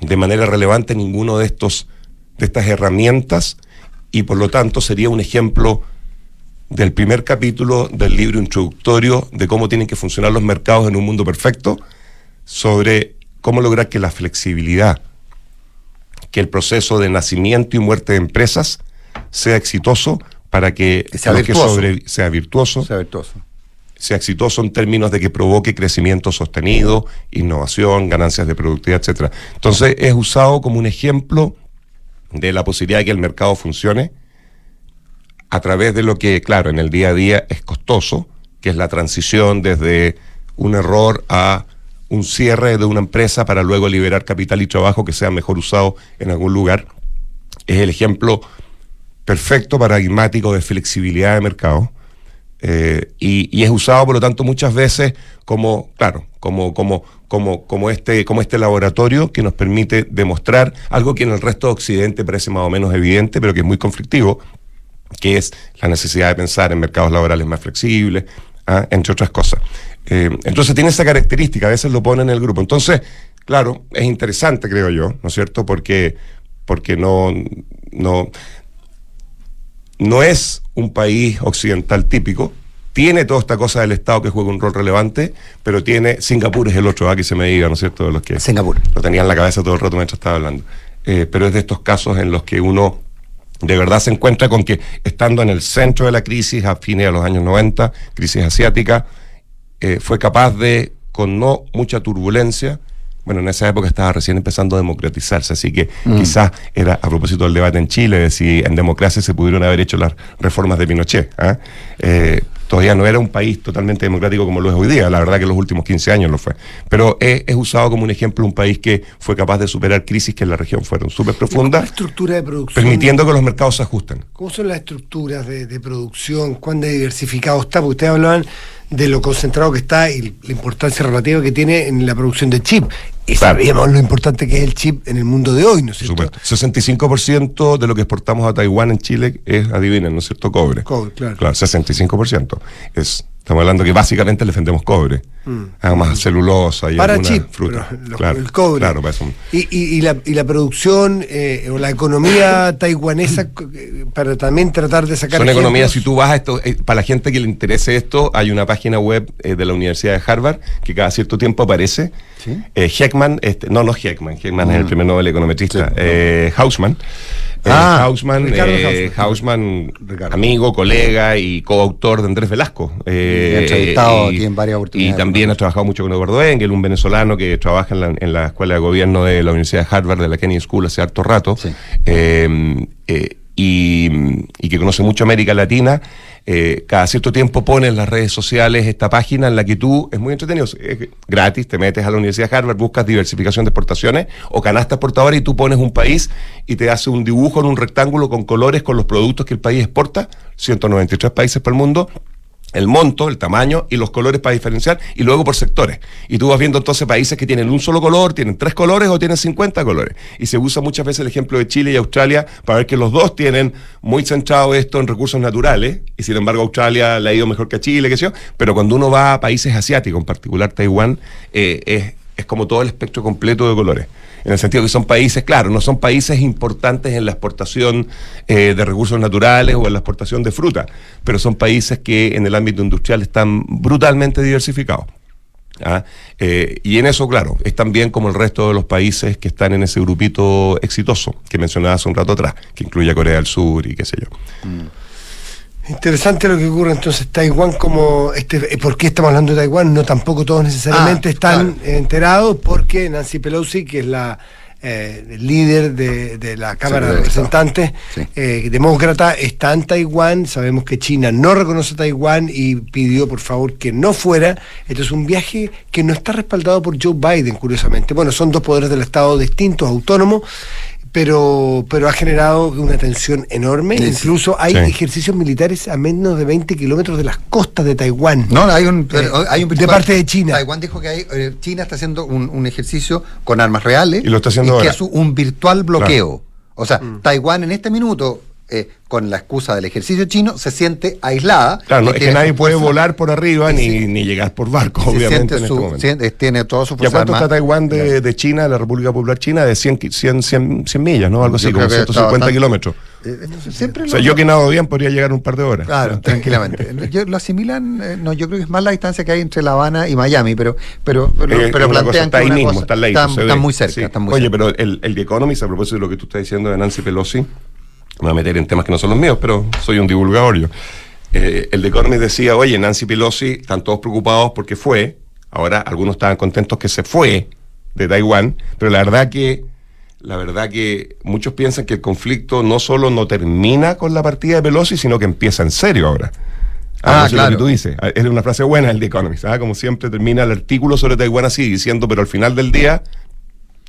de manera relevante ninguno de estos de estas herramientas y por lo tanto sería un ejemplo del primer capítulo del libro introductorio de cómo tienen que funcionar los mercados en un mundo perfecto sobre cómo lograr que la flexibilidad, que el proceso de nacimiento y muerte de empresas sea exitoso para que, sea los que virtuoso. sobre- sea virtuoso, Sea virtuoso. Sea exitoso en términos de que provoque crecimiento sostenido, innovación, ganancias de productividad, etcétera. Entonces es usado como un ejemplo de la posibilidad de que el mercado funcione a través de lo que, claro, en el día a día es costoso, que es la transición desde un error a un cierre de una empresa para luego liberar capital y trabajo que sea mejor usado en algún lugar. Es el ejemplo perfecto, paradigmático de flexibilidad de mercado. Eh, y, es usado, por lo tanto, muchas veces como, claro, este, como este laboratorio que nos permite demostrar algo que en el resto de Occidente parece más o menos evidente, pero que es muy conflictivo, que es la necesidad de pensar en mercados laborales más flexibles, ¿ah? entre otras cosas. Eh, entonces tiene esa característica, a veces lo pone en el grupo. Entonces, claro, es interesante, creo yo, ¿no es cierto? Porque, no, no es un país occidental típico, tiene toda esta cosa del Estado que juega un rol relevante, pero tiene, Singapur es el otro, aquí se me diga, ¿no es cierto? De los que Singapur. lo tenía en la cabeza todo el rato mientras estaba hablando. Eh, pero es de estos casos en los que uno de verdad se encuentra con que estando en el centro de la crisis a fines de los años 90, crisis asiática, eh, fue capaz de, con no mucha turbulencia, bueno, en esa época estaba recién empezando a democratizarse, así que Mm. quizás era a propósito del debate en Chile, de si en democracia se pudieron haber hecho las reformas de Pinochet. ¿ah? Eh, todavía no era un país totalmente democrático como lo es hoy día, la verdad que en los últimos 15 años lo fue. Pero es, es usado como un ejemplo un país que fue capaz de superar crisis que en la región fueron súper profundas, estructura de producción. permitiendo que los mercados se ajusten. ¿Cómo son las estructuras de, de producción? ¿Cuán diversificado está? Porque ustedes hablaban de lo concentrado que está y la importancia relativa que tiene en la producción de chip. Y sabíamos lo importante que es el chip en el mundo de hoy, ¿no es cierto? supuesto. 65% de lo que exportamos a Taiwán en Chile es, adivinen, ¿no es cierto? Cobre. Cobre, claro. Claro, 65%. Es Estamos hablando que básicamente le vendemos cobre. Mm. Además, celulosa y Para alguna chip, fruta. lo- Claro, el cobre. Claro, para eso. Y, y- y la, y la producción eh, o la economía taiwanesa eh, para también tratar de sacar Son ejemplos. economías, si tú vas a esto, eh, para la gente que le interese esto, hay una página web eh, de la Universidad de Harvard que cada cierto tiempo aparece. Eh, Heckman, este, no, no Heckman, Heckman es el Mm. primer Nobel econometrista, eh, Hausman. Eh, Ah, Hausman, Ricardo eh, Hausman, amigo, colega y coautor de Andrés Velasco. Eh, y- aquí en varias Y oportunidades. también ha trabajado mucho con Eduardo Engel, un venezolano que trabaja en la, en la Escuela de Gobierno de la Universidad de Harvard, de la Kennedy School, hace harto rato. Eh, eh, y, y que conoce mucho América Latina. Eh, cada cierto tiempo pone en las redes sociales esta página en la que tú, es muy entretenido, es gratis, te metes a la Universidad de Harvard, buscas diversificación de exportaciones o canasta exportadora y tú pones un país y te hace un dibujo en un rectángulo con colores con los productos que el país exporta, 193 países por el mundo, el monto, el tamaño y los colores para diferenciar y luego por sectores. Y tú vas viendo entonces países que tienen un solo color, tienen tres colores o tienen 50 colores. Y se usa muchas veces el ejemplo de Chile y Australia para ver que los dos tienen muy centrado esto en recursos naturales y sin embargo Australia le ha ido mejor que Chile, qué sé yo. Pero cuando uno va a países asiáticos, en particular Taiwán, eh, es, es como todo el espectro completo de colores. En el sentido que son países, claro, no son países importantes en la exportación eh, de recursos naturales o en la exportación de fruta, pero son países que en el ámbito industrial están brutalmente diversificados. ¿ah? Eh, y en eso, claro, es también como el resto de los países que están en ese grupito exitoso que mencionaba hace un rato atrás, que incluye a Corea del Sur y qué sé yo. Interesante lo que ocurre entonces Taiwán como este, eh, ¿por qué estamos hablando de Taiwán? No tampoco todos necesariamente Ah, están enterados porque Nancy Pelosi, que es la eh, líder de, de la Cámara de Representantes, eh, demócrata, está en Taiwán. Sabemos que China no reconoce a Taiwán y pidió por favor que no fuera. Esto es un viaje que no está respaldado por Joe Biden, curiosamente. Bueno, son dos poderes del Estado distintos, autónomos. Pero, pero ha generado una tensión enorme. Sí. Incluso hay Sí. ejercicios militares a menos de 20 kilómetros de las costas de Taiwán. No, hay un, Eh, hay un de parte de China. Taiwán dijo que hay, eh, China está haciendo un, un ejercicio con armas reales Y lo está haciendo que ahora. es un virtual bloqueo. O sea, Mm. Taiwán en este minuto, eh, con la excusa del ejercicio chino, se siente aislada. Claro, no, y es que nadie puede fuerza- volar por arriba ni, ni llegar por barco, se obviamente, en este su- momento. siente- tiene toda su ¿Y a fuerza cuánto está. Taiwán de, de China, de la República Popular China? De 100, ki- 100, 100, 100 millas, ¿no? Algo así, Yo como creo que está 150 bastante- kilómetros. Eh, siempre O sea, lo- yo que nado bien podría llegar un par de horas. Claro, tranquilamente. Yo- lo asimilan, eh, no, yo creo que es más la distancia que hay entre La Habana y Miami, pero pero, pero, Eh, pero una cosa, plantean está que ahí una mismo, cosa- está están, muy cerca, Sí. están muy Oye, cerca. pero el, el The Economist, a propósito de lo que tú estás diciendo de Nancy Pelosi, me voy a meter en temas que no son los míos, pero soy un divulgador yo. Eh, el The Economist decía, oye, Nancy Pelosi, están todos preocupados porque fue, ahora algunos estaban contentos que se fue de Taiwán, pero la verdad que la verdad que muchos piensan que el conflicto no solo no termina con la partida de Pelosi, sino que empieza en serio ahora. Ah, Ah, claro. claro. Lo que tú dices. Ah, Es una frase buena el The Economist. ¿ah? Como siempre termina el artículo sobre Taiwán así, diciendo, pero al final del día,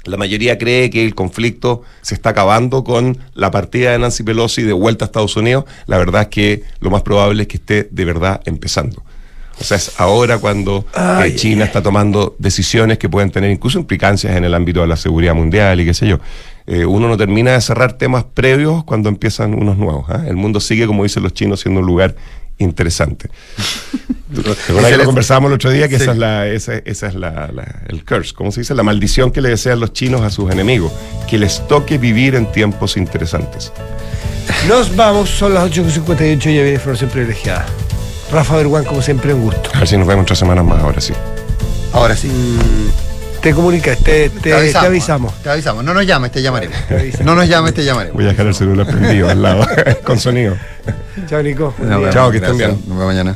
la mayoría cree que el conflicto se está acabando con la partida de Nancy Pelosi de vuelta a Estados Unidos. La verdad es que lo más probable es que esté de verdad empezando. O sea, es ahora cuando eh, Ay, China está tomando decisiones que pueden tener incluso implicancias en el ámbito de la seguridad mundial y qué sé yo. Eh, uno no termina de cerrar temas previos cuando empiezan unos nuevos. ¿ah? El mundo sigue, como dicen los chinos, siendo un lugar interesante. ¿Recuerdas que lo conversábamos el otro día? Que Sí. esa es, la, esa, esa es la, la- el curse, ¿cómo se dice? La maldición que le desean los chinos a sus enemigos. Que les toque vivir en tiempos interesantes. Nos vamos, son las 8.58 y ya viene información privilegiada. Rafa Berguán, como siempre, un gusto. A ver si nos vemos tres semanas más, ahora sí. Ahora sí. Te comunicas, te, te- te avisamos. Te avisamos. No nos llames, te llamaremos. No nos llames, te llamaremos. Voy a dejar el celular prendido al lado, con sonido. Chao, Nico. Chao, que estén bien. Nos vemos mañana.